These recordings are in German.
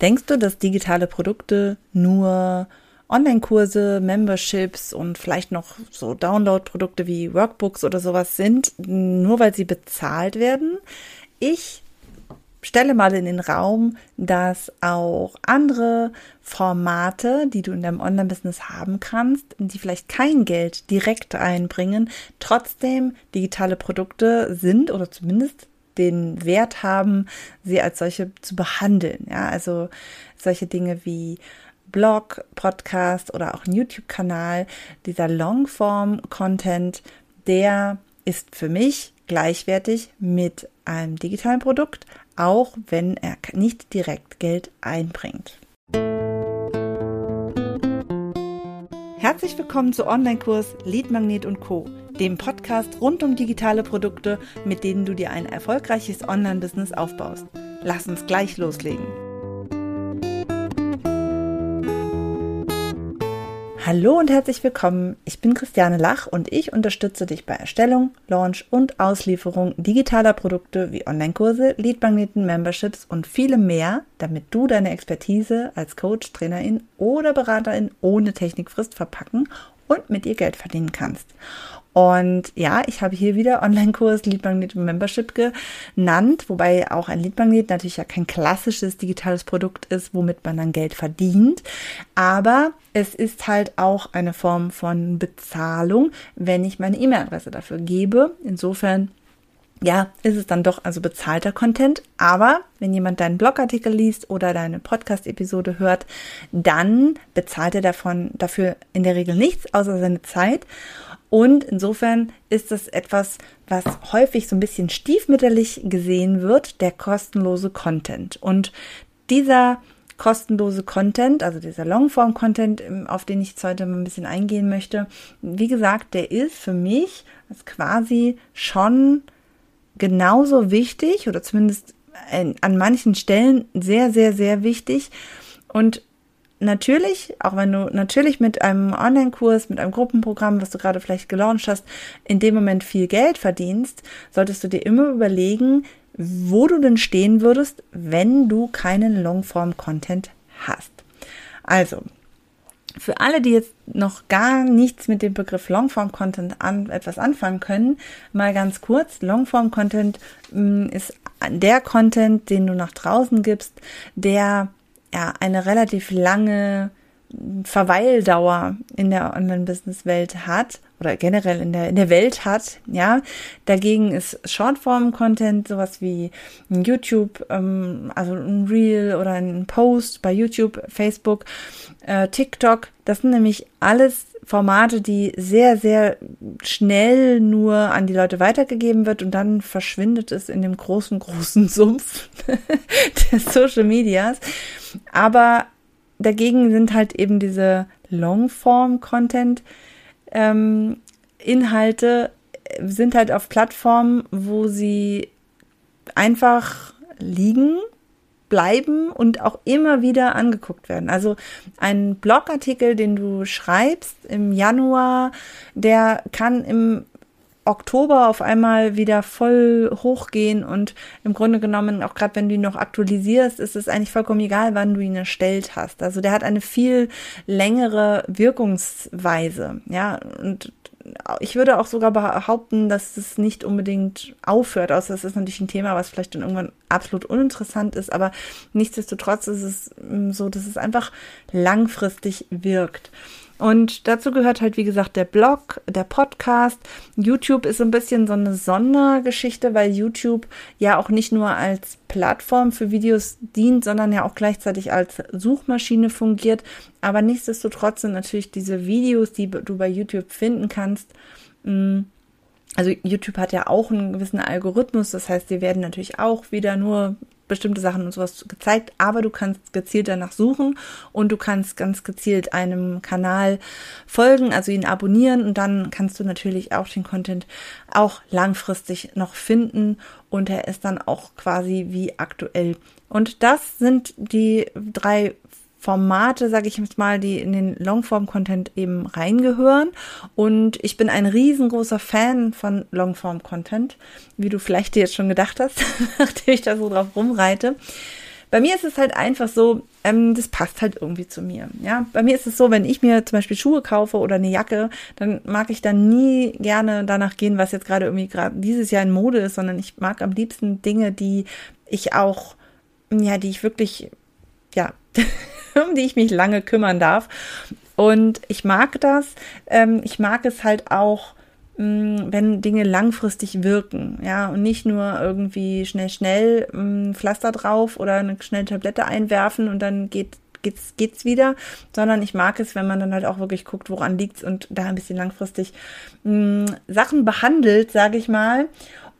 Denkst du, dass digitale Produkte nur Online-Kurse, Memberships und vielleicht noch so Download-Produkte wie Workbooks oder sowas sind, nur weil sie bezahlt werden? Ich stelle mal in den Raum, dass auch andere Formate, die du in deinem Online-Business haben kannst, die vielleicht kein Geld direkt einbringen, trotzdem digitale Produkte sind oder zumindest den Wert haben, sie als solche zu behandeln. Ja, also solche Dinge wie Blog, Podcast oder auch YouTube-Kanal, dieser Longform-Content, der ist für mich gleichwertig mit einem digitalen Produkt, auch wenn er nicht direkt Geld einbringt. Herzlich willkommen zu Online-Kurs Lead Magnet und Co., dem Podcast rund um digitale Produkte, mit denen du dir ein erfolgreiches Online-Business aufbaust. Lass uns gleich loslegen. Hallo und herzlich willkommen. Ich bin Christiane Lach und ich unterstütze dich bei Erstellung, Launch und Auslieferung digitaler Produkte wie Online-Kurse, Leadmagneten, Memberships und vielem mehr, damit du deine Expertise als Coach, Trainerin oder Beraterin ohne Technikfrist verpacken und mit ihr Geld verdienen kannst. Und ja, ich habe hier wieder Online-Kurs Leadmagnet Membership genannt, wobei auch ein Leadmagnet natürlich ja kein klassisches digitales Produkt ist, womit man dann Geld verdient. Aber es ist halt auch eine Form von Bezahlung, wenn ich meine E-Mail-Adresse dafür gebe. Insofern ja, ist es dann doch also bezahlter Content. Aber wenn jemand deinen Blogartikel liest oder deine Podcast-Episode hört, dann bezahlt er davon dafür in der Regel nichts außer seine Zeit. Und insofern ist es etwas, was häufig so ein bisschen stiefmütterlich gesehen wird, der kostenlose Content. Und dieser kostenlose Content, also dieser Longform-Content, ähm, auf den ich jetzt heute mal ein bisschen eingehen möchte, wie gesagt, der ist für mich quasi schon genauso wichtig oder zumindest an manchen Stellen sehr, sehr, sehr wichtig. Und natürlich, auch wenn du natürlich mit einem Online-Kurs, mit einem Gruppenprogramm, was du gerade vielleicht gelauncht hast, in dem Moment viel Geld verdienst, solltest du dir immer überlegen, wo du denn stehen würdest, wenn du keinen Longform-Content hast. Also, für alle, die jetzt noch gar nichts mit dem Begriff Longform-Content an, etwas anfangen können, mal ganz kurz. Longform-Content mm, ist der Content, den du nach draußen gibst, der ja, eine relativ lange Verweildauer in der Online-Business-Welt hat oder generell in der, in der Welt hat, ja. Dagegen ist Shortform-Content sowas wie ein YouTube, ähm, also ein Reel oder ein Post bei YouTube, Facebook, äh, TikTok. Das sind nämlich alles Formate, die sehr, sehr schnell nur an die Leute weitergegeben wird und dann verschwindet es in dem großen, großen Sumpf des Social Medias. Aber dagegen sind halt eben diese Longform-Content ähm, Inhalte sind halt auf Plattformen, wo sie einfach liegen bleiben und auch immer wieder angeguckt werden. Also ein Blogartikel, den du schreibst im Januar, der kann im Oktober auf einmal wieder voll hochgehen und im Grunde genommen, auch gerade wenn du ihn noch aktualisierst, ist es eigentlich vollkommen egal, wann du ihn erstellt hast. Also der hat eine viel längere Wirkungsweise, ja, und ich würde auch sogar behaupten, dass es nicht unbedingt aufhört, außer es ist natürlich ein Thema, was vielleicht dann irgendwann absolut uninteressant ist, aber nichtsdestotrotz ist es mm, so, dass es einfach langfristig wirkt. Und dazu gehört halt, wie gesagt, der Blog, der Podcast. YouTube ist so ein bisschen so eine Sondergeschichte, weil YouTube ja auch nicht nur als Plattform für Videos dient, sondern ja auch gleichzeitig als Suchmaschine fungiert. Aber nichtsdestotrotz sind natürlich diese Videos, die du bei YouTube finden kannst, mm, also YouTube hat ja auch einen gewissen Algorithmus, das heißt, dir werden natürlich auch wieder nur bestimmte Sachen und sowas gezeigt, aber du kannst gezielt danach suchen und du kannst ganz gezielt einem Kanal folgen, also ihn abonnieren und dann kannst du natürlich auch den Content auch langfristig noch finden und er ist dann auch quasi wie aktuell. Und das sind die drei Formate, sage ich jetzt mal, die in den Longform-Content eben reingehören. Und ich bin ein riesengroßer Fan von Longform-Content, wie du vielleicht dir jetzt schon gedacht hast, nachdem ich da so drauf rumreite. bei mir ist es halt einfach so, ähm, das passt halt irgendwie zu mir. Ja, bei mir ist es so, wenn ich mir zum Beispiel Schuhe kaufe oder eine Jacke, dann mag ich dann nie gerne danach gehen, was jetzt gerade irgendwie gerade dieses Jahr in Mode ist, sondern ich mag am liebsten Dinge, die ich auch, ja, die ich wirklich, ja, um die ich mich lange kümmern darf. Und ich mag das. Ähm, ich mag es halt auch, mh, wenn Dinge langfristig wirken, ja, und nicht nur irgendwie schnell, schnell mh, Pflaster drauf oder eine schnelle Tablette einwerfen und dann geht geht's, geht's wieder, sondern ich mag es, wenn man dann halt auch wirklich guckt, woran liegt's und da ein bisschen langfristig mh, Sachen behandelt, sage ich mal.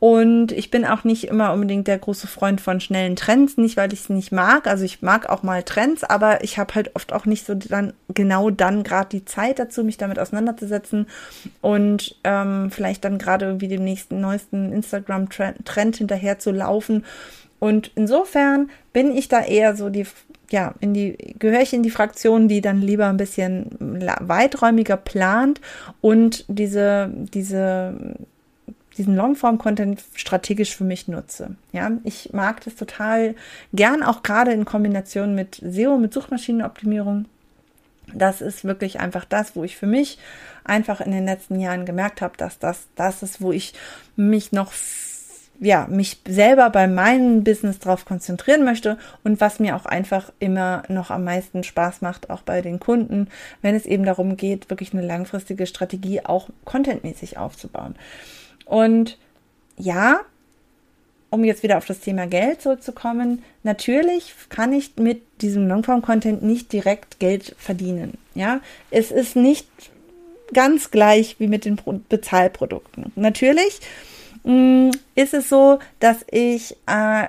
Und ich bin auch nicht immer unbedingt der große Freund von schnellen Trends, nicht weil ich es nicht mag. Also ich mag auch mal Trends, aber ich habe halt oft auch nicht so dann genau dann gerade die Zeit dazu, mich damit auseinanderzusetzen und ähm, vielleicht dann gerade irgendwie dem nächsten neuesten Instagram-Trend hinterher zu laufen. Und insofern bin ich da eher so die ja, in die, gehöre ich in die Fraktion, die dann lieber ein bisschen weiträumiger plant und diese, diese diesen Longform-Content strategisch für mich nutze. Ja, ich mag das total gern, auch gerade in Kombination mit SEO, mit Suchmaschinenoptimierung. Das ist wirklich einfach das, wo ich für mich einfach in den letzten Jahren gemerkt habe, dass das das ist, wo ich mich noch ja, mich selber bei meinem Business drauf konzentrieren möchte und was mir auch einfach immer noch am meisten Spaß macht, auch bei den Kunden, wenn es eben darum geht, wirklich eine langfristige Strategie auch contentmäßig aufzubauen. Und ja, um jetzt wieder auf das Thema Geld zurückzukommen, natürlich kann ich mit diesem Longform-Content nicht direkt Geld verdienen. Ja, es ist nicht ganz gleich wie mit den Bezahlprodukten. Natürlich mh, mm, ist es so, dass ich äh,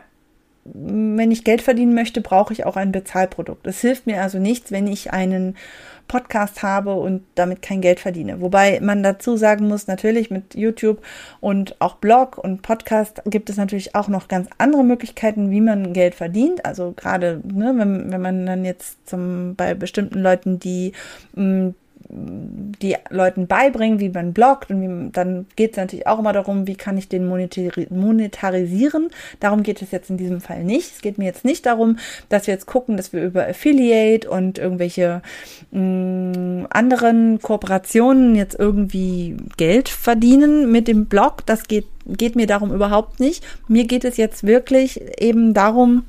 wenn ich Geld verdienen möchte, brauche ich auch ein Bezahlprodukt. Es hilft mir also nichts, wenn ich einen Podcast habe und damit kein Geld verdiene. Wobei man dazu sagen muss, natürlich mit YouTube und auch Blog und Podcast gibt es natürlich auch noch ganz andere Möglichkeiten, wie man Geld verdient. Also gerade, ne, wenn, wenn man dann jetzt zum, bei bestimmten Leuten, die mh, mm, die Leuten beibringen, wie man bloggt und wie, dann geht es natürlich auch immer darum, wie kann ich den monetarisieren. Darum geht es jetzt in diesem Fall nicht. Es geht mir jetzt nicht darum, dass wir jetzt gucken, dass wir über Affiliate und irgendwelche mh, mm, anderen Kooperationen jetzt irgendwie Geld verdienen mit dem Blog. Das geht, geht mir darum überhaupt nicht. Mir geht es jetzt wirklich eben darum,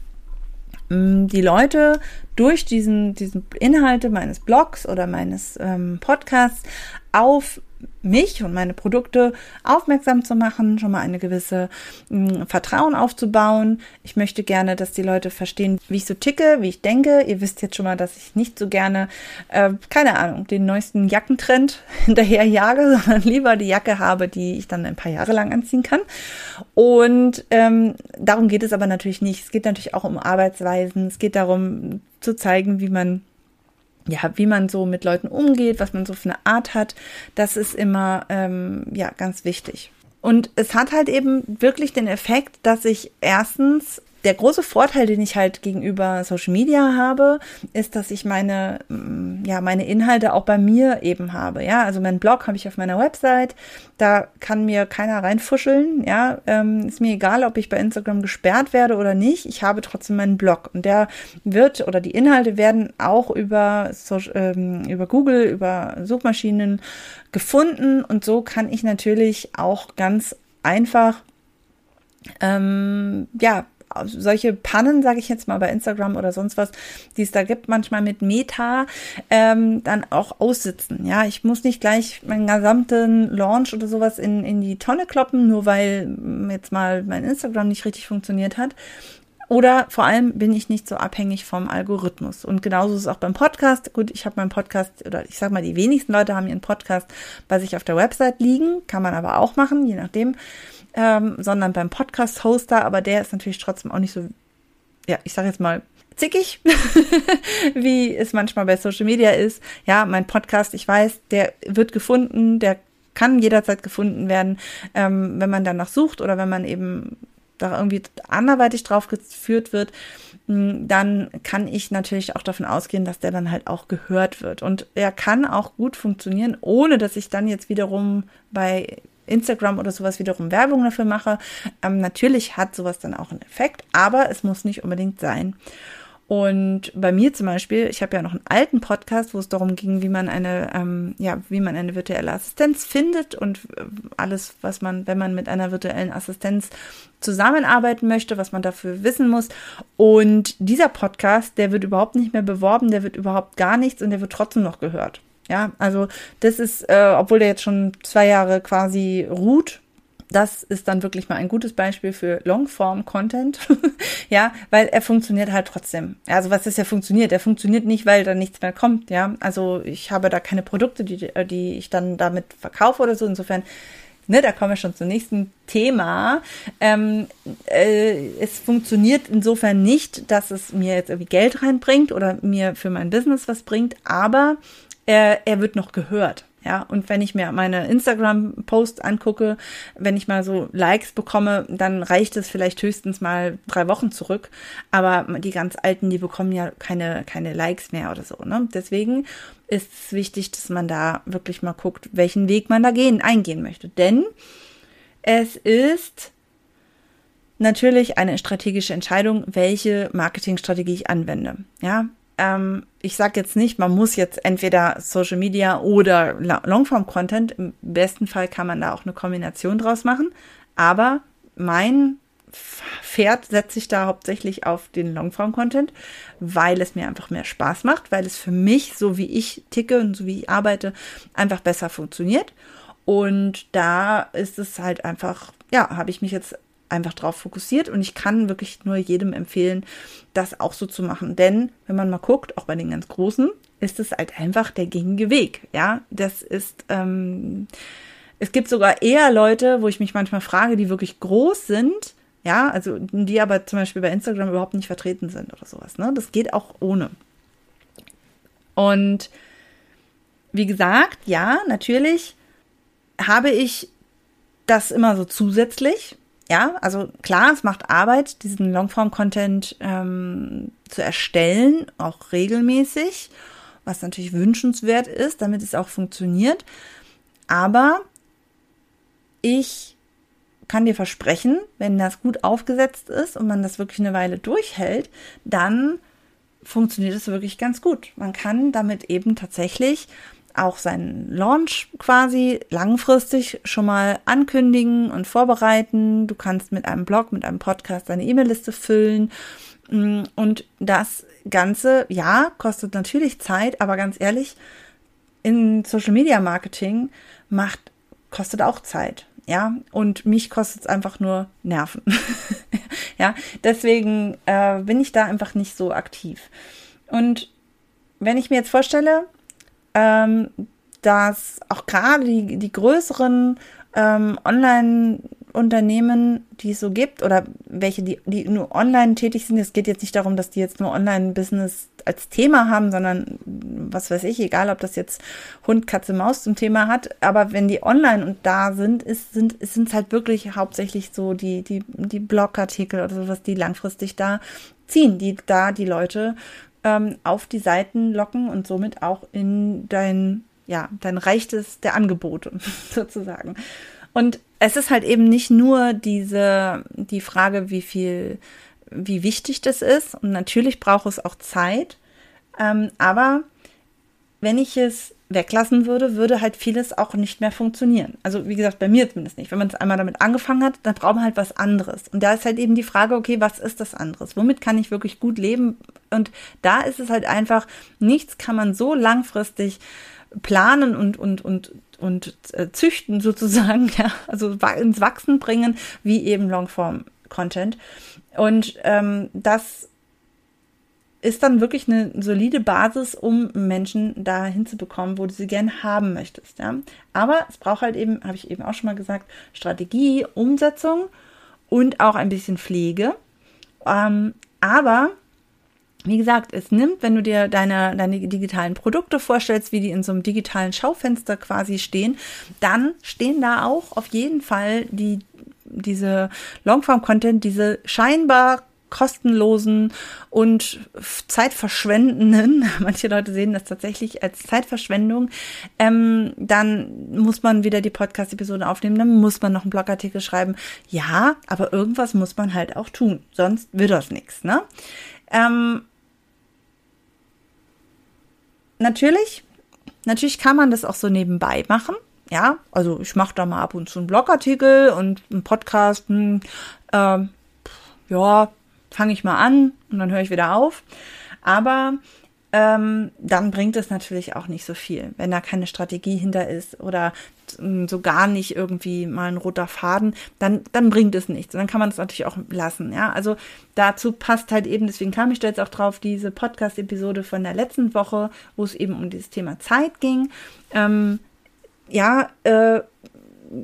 die Leute durch diesen, diesen Inhalte meines Blogs oder meines ähm, Podcasts auf mich und meine Produkte aufmerksam zu machen, schon mal eine gewisse mh, mm, Vertrauen aufzubauen. Ich möchte gerne, dass die Leute verstehen, wie ich so ticke, wie ich denke. Ihr wisst jetzt schon mal, dass ich nicht so gerne, äh, keine Ahnung, den neuesten Jackentrend hinterher jage, sondern lieber die Jacke habe, die ich dann ein paar Jahre lang anziehen kann. Und ähm, darum geht es aber natürlich nicht. Es geht natürlich auch um Arbeitsweisen. Es geht darum zu zeigen, wie man ja, wie man so mit Leuten umgeht, was man so für eine Art hat, das ist immer ähm, ja ganz wichtig. Und es hat halt eben wirklich den Effekt, dass ich erstens der große Vorteil, den ich halt gegenüber Social Media habe, ist, dass ich meine, mm, ja, meine Inhalte auch bei mir eben habe. Ja, also mein Blog habe ich auf meiner Website. Da kann mir keiner reinfuscheln. Ja, ähm, ist mir egal, ob ich bei Instagram gesperrt werde oder nicht. Ich habe trotzdem meinen Blog und der wird oder die Inhalte werden auch über, Social, ähm, über Google, über Suchmaschinen gefunden und so kann ich natürlich auch ganz einfach ähm, ja, solche Pannen, sage ich jetzt mal bei Instagram oder sonst was, die es da gibt, manchmal mit Meta, ähm, dann auch aussitzen. Ja, ich muss nicht gleich meinen gesamten Launch oder sowas in, in die Tonne kloppen, nur weil jetzt mal mein Instagram nicht richtig funktioniert hat. Oder vor allem bin ich nicht so abhängig vom Algorithmus. Und genauso ist es auch beim Podcast. Gut, ich habe meinen Podcast, oder ich sag mal, die wenigsten Leute haben ihren Podcast bei sich auf der Website liegen. Kann man aber auch machen, je nachdem ähm, sondern beim Podcast-Hoster, aber der ist natürlich trotzdem auch nicht so, ja, ich sage jetzt mal, zickig, wie es manchmal bei Social Media ist. Ja, mein Podcast, ich weiß, der wird gefunden, der kann jederzeit gefunden werden, ähm, wenn man danach sucht oder wenn man eben da irgendwie anderweitig drauf geführt wird, hm, dann kann ich natürlich auch davon ausgehen, dass der dann halt auch gehört wird. Und er kann auch gut funktionieren, ohne dass ich dann jetzt wiederum bei Instagram oder sowas wiederum Werbung dafür mache. Ähm, natürlich hat sowas dann auch einen Effekt, aber es muss nicht unbedingt sein. Und bei mir zum Beispiel, ich habe ja noch einen alten Podcast, wo es darum ging, wie man eine, ähm, ja, wie man eine virtuelle Assistenz findet und äh, alles, was man, wenn man mit einer virtuellen Assistenz zusammenarbeiten möchte, was man dafür wissen muss. Und dieser Podcast, der wird überhaupt nicht mehr beworben, der wird überhaupt gar nichts und der wird trotzdem noch gehört. Ja, also das ist, äh, obwohl der jetzt schon zwei Jahre quasi ruht, das ist dann wirklich mal ein gutes Beispiel für Longform-Content. ja, weil er funktioniert halt trotzdem. Also was ist ja funktioniert? Er funktioniert nicht, weil da nichts mehr kommt. Ja, also ich habe da keine Produkte, die, die ich dann damit verkaufe oder so. Insofern, ne, da kommen wir schon zum nächsten Thema. Ähm, äh, es funktioniert insofern nicht, dass es mir jetzt irgendwie Geld reinbringt oder mir für mein Business was bringt, aber er, er wird noch gehört. Ja, und wenn ich mir meine Instagram-Posts angucke, wenn ich mal so Likes bekomme, dann reicht es vielleicht höchstens mal drei Wochen zurück. Aber die ganz Alten, die bekommen ja keine, keine Likes mehr oder so. Ne? Deswegen ist es wichtig, dass man da wirklich mal guckt, welchen Weg man da gehen, eingehen möchte. Denn es ist natürlich eine strategische Entscheidung, welche Marketingstrategie ich anwende. Ja, ähm, ich sage jetzt nicht, man muss jetzt entweder Social Media oder Longform Content. Im besten Fall kann man da auch eine Kombination draus machen. Aber mein Pferd setze ich da hauptsächlich auf den Longform Content, weil es mir einfach mehr Spaß macht, weil es für mich, so wie ich ticke und so wie ich arbeite, einfach besser funktioniert. Und da ist es halt einfach, ja, habe ich mich jetzt einfach drauf fokussiert und ich kann wirklich nur jedem empfehlen, das auch so zu machen. Denn wenn man mal guckt, auch bei den ganz Großen, ist es halt einfach der gängige Weg. Ja, das ist, ähm, es gibt sogar eher Leute, wo ich mich manchmal frage, die wirklich groß sind, ja, also die aber zum Beispiel bei Instagram überhaupt nicht vertreten sind oder sowas. Ne? Das geht auch ohne. Und wie gesagt, ja, natürlich habe ich das immer so zusätzlich. Ja, also klar, es macht Arbeit, diesen Longform-Content ähm, zu erstellen, auch regelmäßig, was natürlich wünschenswert ist, damit es auch funktioniert. Aber ich kann dir versprechen, wenn das gut aufgesetzt ist und man das wirklich eine Weile durchhält, dann funktioniert es wirklich ganz gut. Man kann damit eben tatsächlich auch seinen Launch quasi langfristig schon mal ankündigen und vorbereiten. Du kannst mit einem Blog, mit einem Podcast deine E-Mail-Liste füllen. Mm, und das Ganze, ja, kostet natürlich Zeit, aber ganz ehrlich, in Social Media Marketing macht, kostet auch Zeit. Ja, und mich kostet es einfach nur Nerven. ja, deswegen äh, bin ich da einfach nicht so aktiv. Und wenn ich mir jetzt vorstelle, ähm, dass auch gerade die, die größeren ähm, Online-Unternehmen, die es so gibt, oder welche, die, die nur online tätig sind, es geht jetzt nicht darum, dass die jetzt nur Online-Business als Thema haben, sondern was weiß ich, egal ob das jetzt Hund, Katze, Maus zum Thema hat, aber wenn die online und da sind, ist, sind, sind es halt wirklich hauptsächlich so die, die, die Blogartikel oder sowas, die langfristig da ziehen, die da die Leute ähm, auf die Seiten locken und somit auch in dein, ja, dein Reich der Angebote sozusagen. Und es ist halt eben nicht nur diese, die Frage, wie viel, wie wichtig das ist. Und natürlich braucht es auch Zeit. Ähm, aber wenn ich es weglassen würde, würde halt vieles auch nicht mehr funktionieren. Also wie gesagt, bei mir zumindest nicht. Wenn man es einmal damit angefangen hat, dann braucht man halt was anderes. Und da ist halt eben die Frage, okay, was ist das anderes? Womit kann ich wirklich gut leben? Und da ist es halt einfach, nichts kann man so langfristig planen und, und, und, und äh, züchten sozusagen, ja, also ins Wachsen bringen, wie eben Longform-Content. Und ähm, das ist dann wirklich eine solide Basis, um Menschen da hinzubekommen, wo du sie gerne haben möchtest. Ja? Aber es braucht halt eben, habe ich eben auch schon mal gesagt, Strategie, Umsetzung und auch ein bisschen Pflege. Ähm, aber wie gesagt, es nimmt, wenn du dir deine, deine digitalen Produkte vorstellst, wie die in so einem digitalen Schaufenster quasi stehen, dann stehen da auch auf jeden Fall die, diese Longform-Content, diese scheinbar kostenlosen und zeitverschwendenden, manche Leute sehen das tatsächlich als Zeitverschwendung, ähm, dann muss man wieder die Podcast-Episode aufnehmen, dann muss man noch einen Blogartikel schreiben. Ja, aber irgendwas muss man halt auch tun, sonst wird das nichts. Ne? Ähm, natürlich, natürlich kann man das auch so nebenbei machen. Ja, also ich mache da mal ab und zu einen Blogartikel und einen Podcast. Hm, äh, ja, fange ich mal an und dann höre ich wieder auf. Aber ähm, dann bringt es natürlich auch nicht so viel, wenn da keine Strategie hinter ist oder so gar nicht irgendwie mal ein roter Faden, dann, dann bringt es nichts. Und dann kann man es natürlich auch lassen. Ja, also dazu passt halt eben, deswegen kam ich da jetzt auch drauf, diese Podcast-Episode von der letzten Woche, wo es eben um dieses Thema Zeit ging. Ähm, ja, äh,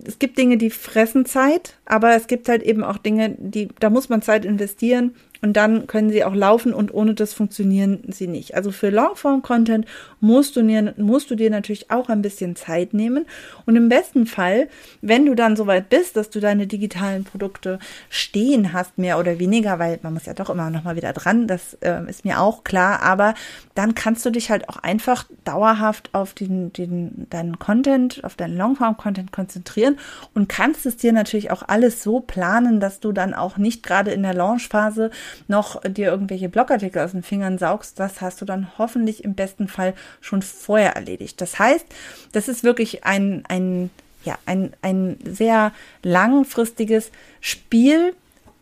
es gibt Dinge, die fressen Zeit, aber es gibt halt eben auch Dinge, die, da muss man Zeit investieren und dann können sie auch laufen und ohne das funktionieren sie nicht. Also für Longform-Content musst du, dir, musst du dir natürlich auch ein bisschen Zeit nehmen. Und im besten Fall, wenn du dann soweit bist, dass du deine digitalen Produkte stehen hast, mehr oder weniger, weil man muss ja doch immer noch mal wieder dran, das äh, ist mir auch klar, aber dann kannst du dich halt auch einfach dauerhaft auf den, den, deinen Content, auf deinen Longform-Content konzentrieren und kannst es dir natürlich auch alles so planen, dass du dann auch nicht gerade in der Launchphase noch dir irgendwelche Blogartikel aus den Fingern saugst, das hast du dann hoffentlich im besten Fall schon vorher erledigt. Das heißt, das ist wirklich ein, ein, ja, ein, ein sehr langfristiges Spiel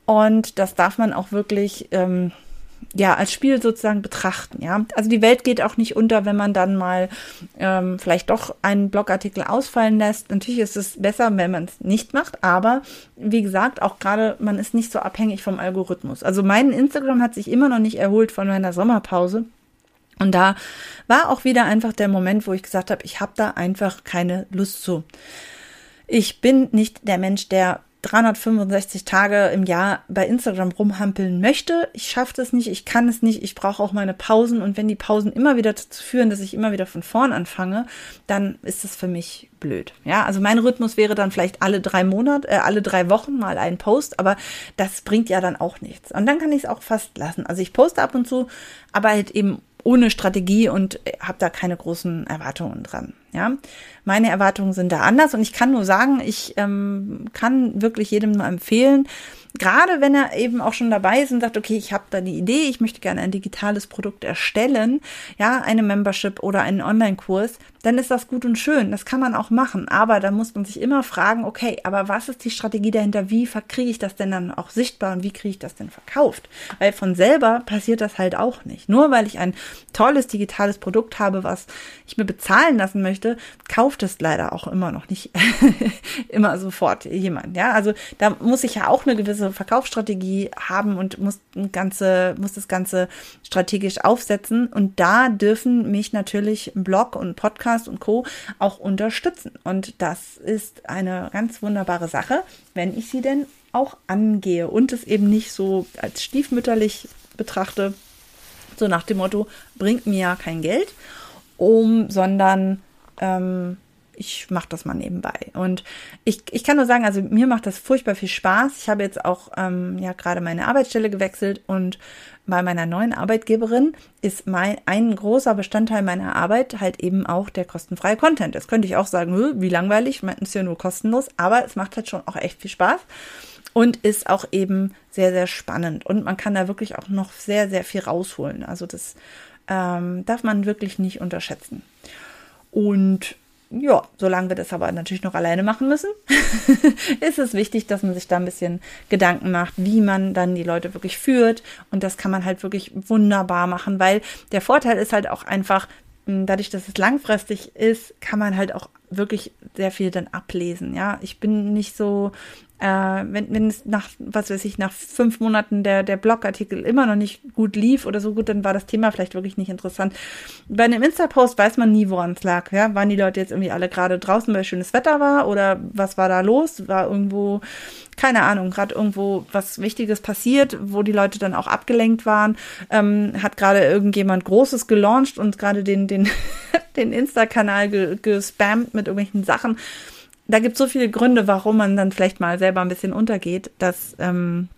und das darf man auch wirklich ähm, ja, als Spiel sozusagen betrachten, ja. Also die Welt geht auch nicht unter, wenn man dann mal ähm, vielleicht doch einen Blogartikel ausfallen lässt. Natürlich ist es besser, wenn man es nicht macht, aber wie gesagt, auch gerade man ist nicht so abhängig vom Algorithmus. Also mein Instagram hat sich immer noch nicht erholt von meiner Sommerpause. Und da war auch wieder einfach der Moment, wo ich gesagt habe, ich habe da einfach keine Lust zu. Ich bin nicht der Mensch, der 365 Tage im Jahr bei Instagram rumhampeln möchte. Ich schaffe das nicht, ich kann es nicht, ich brauche auch meine Pausen und wenn die Pausen immer wieder dazu führen, dass ich immer wieder von vorn anfange, dann ist es für mich blöd. Ja, also mein Rhythmus wäre dann vielleicht alle drei Monate, äh, alle drei Wochen mal ein Post, aber das bringt ja dann auch nichts. Und dann kann ich es auch fast lassen. Also ich poste ab und zu, aber halt eben ohne Strategie und habe da keine großen Erwartungen dran. Ja, meine Erwartungen sind da anders und ich kann nur sagen, ich ähm, kann wirklich jedem nur empfehlen, gerade wenn er eben auch schon dabei ist und sagt, okay, ich habe da die Idee, ich möchte gerne ein digitales Produkt erstellen, ja, eine Membership oder einen Online-Kurs, dann ist das gut und schön. Das kann man auch machen. Aber da muss man sich immer fragen, okay, aber was ist die Strategie dahinter? Wie kriege ich das denn dann auch sichtbar und wie kriege ich das denn verkauft? Weil von selber passiert das halt auch nicht. Nur weil ich ein tolles digitales Produkt habe, was ich mir bezahlen lassen möchte, kauft es leider auch immer noch nicht immer sofort jemand. Ja, also da muss ich ja auch eine gewisse Verkaufsstrategie haben und muss, ganze, muss das Ganze strategisch aufsetzen. Und da dürfen mich natürlich Blog und Podcast Podcast und Co. auch unterstützen. Und das ist eine ganz wunderbare Sache, wenn ich sie denn auch angehe und es eben nicht so als stiefmütterlich betrachte, so nach dem Motto, bringt mir ja kein Geld, um, sondern ähm, ich mache das mal nebenbei. Und ich, ich kann nur sagen, also mir macht das furchtbar viel Spaß. Ich habe jetzt auch ähm, ja gerade meine Arbeitsstelle gewechselt und bei meiner neuen Arbeitgeberin ist mein, ein großer Bestandteil meiner Arbeit halt eben auch der kostenfreie Content. Das könnte ich auch sagen, wie langweilig, meinten es ja nur kostenlos, aber es macht halt schon auch echt viel Spaß und ist auch eben sehr, sehr spannend. Und man kann da wirklich auch noch sehr, sehr viel rausholen. Also das ähm, darf man wirklich nicht unterschätzen. Und ja, solange wir das aber natürlich noch alleine machen müssen, ist es wichtig, dass man sich da ein bisschen Gedanken macht, wie man dann die Leute wirklich führt. Und das kann man halt wirklich wunderbar machen, weil der Vorteil ist halt auch einfach, dadurch, dass es langfristig ist, kann man halt auch wirklich sehr viel dann ablesen. Ja, ich bin nicht so äh, wenn, wenn es nach, was weiß ich, nach fünf Monaten der, der Blogartikel immer noch nicht gut lief oder so gut, dann war das Thema vielleicht wirklich nicht interessant. Bei einem Insta-Post weiß man nie, woran es lag. Ja? Waren die Leute jetzt irgendwie alle gerade draußen, weil schönes Wetter war oder was war da los? War irgendwo, keine Ahnung, gerade irgendwo was Wichtiges passiert, wo die Leute dann auch abgelenkt waren? Ähm, hat gerade irgendjemand Großes gelauncht und gerade den, den, den Insta-Kanal gespammt mit irgendwelchen Sachen? Da gibt es so viele Gründe, warum man dann vielleicht mal selber ein bisschen untergeht, dass ähm,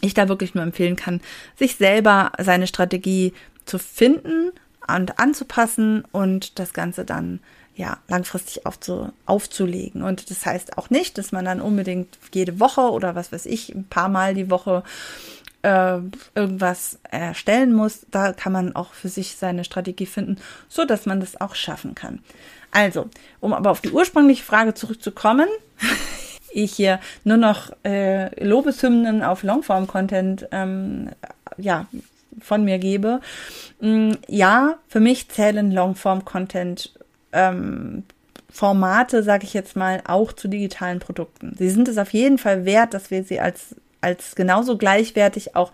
ich da wirklich nur empfehlen kann, sich selber seine Strategie zu finden und anzupassen und das Ganze dann ja, langfristig aufzu, aufzulegen. Und das heißt auch nicht, dass man dann unbedingt jede Woche oder was weiß ich, ein paar Mal die Woche äh, irgendwas erstellen muss. Da kann man auch für sich seine Strategie finden, so dass man das auch schaffen kann. Also, um aber auf die ursprüngliche Frage zurückzukommen, ich hier nur noch äh, Lobeshymnen auf Longform-Content ähm, ja, von mir gebe. Mm, ja, für mich zählen Longform-Content ähm, Formate, sage ich jetzt mal, auch zu digitalen Produkten. Sie sind es auf jeden Fall wert, dass wir sie als als genauso gleichwertig auch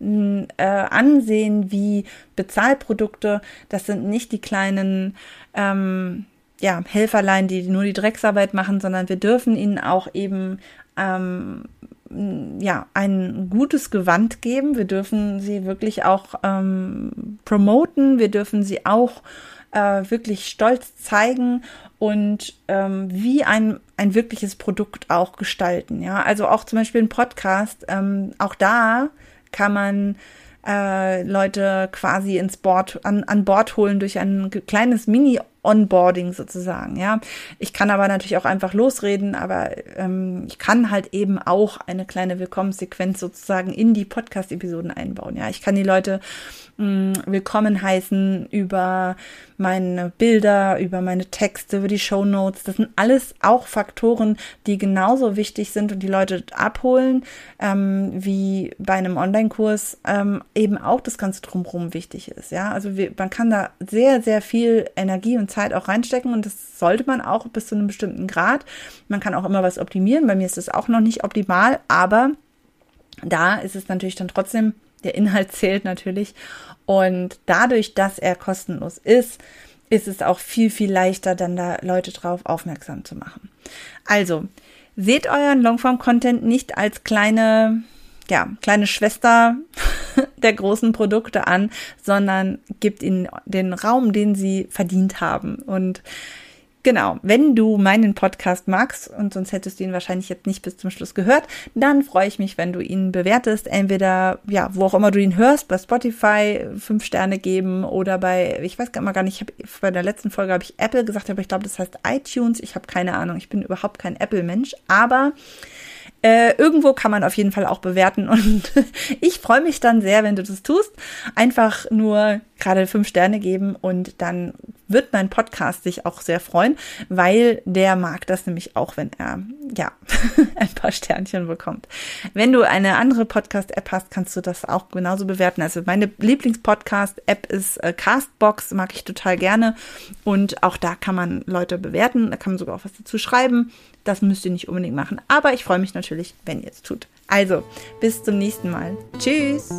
äh, ansehen wie Bezahlprodukte. Das sind nicht die kleinen ähm, ja, Helferlein, die nur die Drecksarbeit machen, sondern wir dürfen ihnen auch eben ähm, ja, ein gutes Gewand geben. Wir dürfen sie wirklich auch ähm, promoten. Wir dürfen sie auch äh, wirklich stolz zeigen und ähm, wie ein, ein wirkliches Produkt auch gestalten. Ja, also auch zum Beispiel ein Podcast, ähm, auch da kann man äh, Leute quasi ins Board, an, an Bord holen durch ein kleines Mini Onboarding sozusagen, ja. Ich kann aber natürlich auch einfach losreden, aber ähm, ich kann halt eben auch eine kleine Willkommenssequenz sozusagen in die Podcast-Episoden einbauen, ja. Ich kann die Leute mh, willkommen heißen über meine Bilder, über meine Texte, über die Show Notes. Das sind alles auch Faktoren, die genauso wichtig sind und die Leute abholen, ähm, wie bei einem Online-Kurs ähm, eben auch das Ganze drumherum wichtig ist, ja. Also wir, man kann da sehr, sehr viel Energie und Zeit auch reinstecken und das sollte man auch bis zu einem bestimmten Grad. Man kann auch immer was optimieren. Bei mir ist es auch noch nicht optimal, aber da ist es natürlich dann trotzdem, der Inhalt zählt natürlich. Und dadurch, dass er kostenlos ist, ist es auch viel, viel leichter, dann da Leute drauf aufmerksam zu machen. Also, seht euren Longform-Content nicht als kleine ja, kleine Schwester der großen Produkte an, sondern gibt ihnen den Raum, den sie verdient haben. Und Genau, wenn du meinen Podcast magst und sonst hättest du ihn wahrscheinlich jetzt nicht bis zum Schluss gehört, dann freue ich mich, wenn du ihn bewertest, entweder ja, wo auch immer du ihn hörst, bei Spotify fünf Sterne geben oder bei ich weiß gar nicht, ich habe bei der letzten Folge habe ich Apple gesagt, aber ich glaube, das heißt iTunes, ich habe keine Ahnung, ich bin überhaupt kein Apple Mensch, aber äh, irgendwo kann man auf jeden Fall auch bewerten und ich freue mich dann sehr, wenn du das tust. Einfach nur gerade fünf Sterne geben und dann wird mein Podcast sich auch sehr freuen, weil der mag das nämlich auch, wenn er ja ein paar Sternchen bekommt. Wenn du eine andere Podcast-App hast, kannst du das auch genauso bewerten. Also meine Lieblings-Podcast-App ist äh, Castbox, mag ich total gerne und auch da kann man Leute bewerten, da kann man sogar auch was dazu schreiben. Das müsst ihr nicht unbedingt machen. Aber ich freue mich natürlich, wenn ihr es tut. Also, bis zum nächsten Mal. Tschüss!